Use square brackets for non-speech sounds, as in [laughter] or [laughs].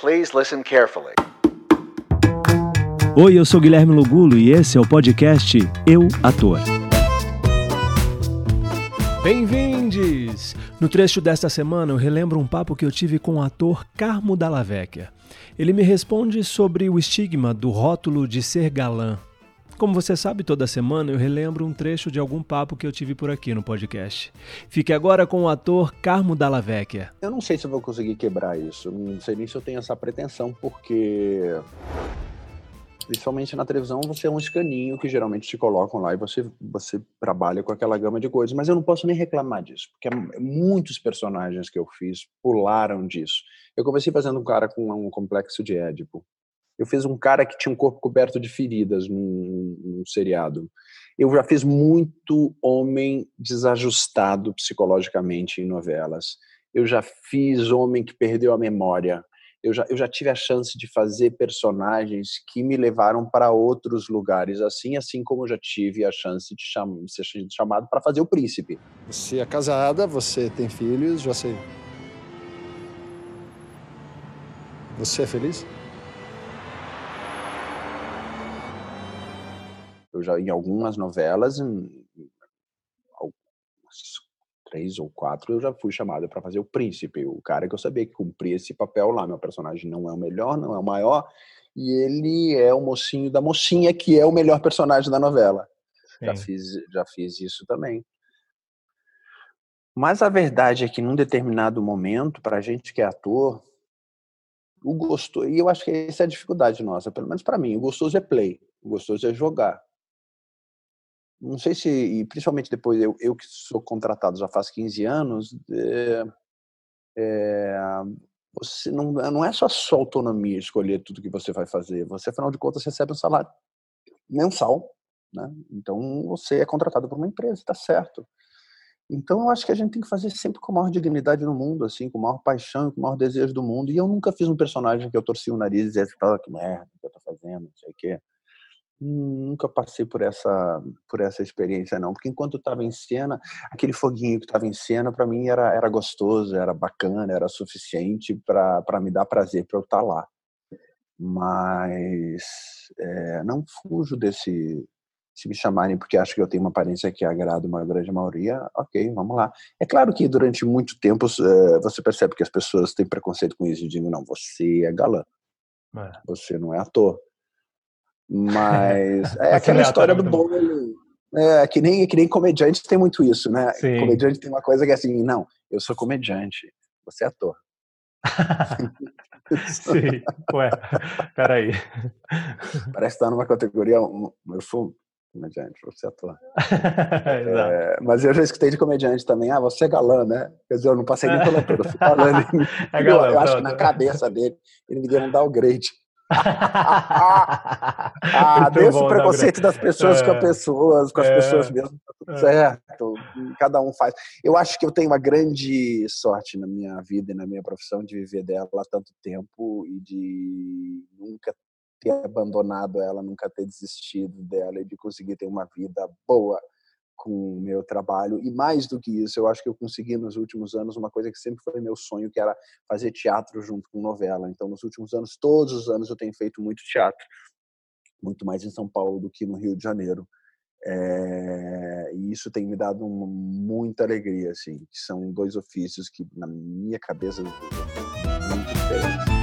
Please listen carefully. Oi, eu sou Guilherme Lugulo e esse é o podcast Eu Ator. Bem-vindos! No trecho desta semana eu relembro um papo que eu tive com o ator Carmo Dalla Vecchia. Ele me responde sobre o estigma do rótulo de ser galã. Como você sabe, toda semana eu relembro um trecho de algum papo que eu tive por aqui no podcast. Fique agora com o ator Carmo Dalla Vecchia. Eu não sei se eu vou conseguir quebrar isso. Não sei nem se eu tenho essa pretensão, porque principalmente na televisão, você é um escaninho que geralmente te colocam lá e você, você trabalha com aquela gama de coisas. Mas eu não posso nem reclamar disso, porque muitos personagens que eu fiz pularam disso. Eu comecei fazendo um cara com um complexo de Édipo. Eu fiz um cara que tinha um corpo coberto de feridas num, num seriado. Eu já fiz muito homem desajustado psicologicamente em novelas. Eu já fiz homem que perdeu a memória. Eu já, eu já tive a chance de fazer personagens que me levaram para outros lugares, assim, assim como eu já tive a chance de cham ser chamado para fazer o príncipe. Você é casada, você tem filhos, já sei. Você é feliz? Eu já em algumas novelas, em, três ou quatro, eu já fui chamado para fazer o príncipe, o cara que eu sabia que cumpria esse papel lá. Meu personagem não é o melhor, não é o maior, e ele é o mocinho da mocinha, que é o melhor personagem da novela. Já fiz, já fiz isso também. Mas a verdade é que num determinado momento, para a gente que é ator, o gostoso, e eu acho que essa é a dificuldade nossa, pelo menos para mim, o gostoso é play, o gostoso é jogar não sei se, e principalmente depois, eu, eu que sou contratado já faz 15 anos, é, é, você não, não é só sua autonomia escolher tudo que você vai fazer, você, afinal de contas, recebe um salário mensal, né? Então, você é contratado por uma empresa, está certo. Então, eu acho que a gente tem que fazer sempre com a maior dignidade no mundo, assim, com a maior paixão, com o maior desejo do mundo. E eu nunca fiz um personagem que eu torci o nariz e dizia, ah, que merda que eu tô fazendo, não sei o quê nunca passei por essa por essa experiência não porque enquanto estava em cena aquele foguinho que estava em cena para mim era era gostoso era bacana era suficiente para para me dar prazer para eu estar tá lá. Mas é, não fujo desse se me chamarem porque acho que eu tenho uma aparência que agrada uma grande maioria ok vamos lá. É claro que durante muito tempo é, você percebe que as pessoas têm preconceito com isso e dizem não você é galã. É. você não é ator mas [laughs] é aquela história do bolo. É, que nem, que nem comediante tem muito isso, né? Sim. Comediante tem uma coisa que é assim, não, eu sou comediante, você é ator. [laughs] Sim, ué, peraí. [laughs] Parece estar numa categoria, eu sou comediante, você é ator. é, mas eu já escutei de comediante também, ah, você é galã, né? Quer dizer, eu não passei nem pela ator, eu fui falando. É galã, eu, eu acho que na cabeça dele, ele me deu um downgrade ah, deixa o preconceito das pessoas é, com as pessoas, com as é, pessoas mesmo, tá tudo é. certo. Cada um faz. Eu acho que eu tenho uma grande sorte na minha vida e na minha profissão de viver dela há tanto tempo e de nunca ter abandonado ela, nunca ter desistido dela e de conseguir ter uma vida boa com o meu trabalho. E mais do que isso, eu acho que eu consegui nos últimos anos uma coisa que sempre foi meu sonho, que era fazer teatro junto com novela. Então, nos últimos anos, todos os anos, eu tenho feito muito teatro. Muito mais em São Paulo do que no Rio de Janeiro. É, e isso tem me dado uma, muita alegria, assim, são dois ofícios que, na minha cabeça, muito diferentes.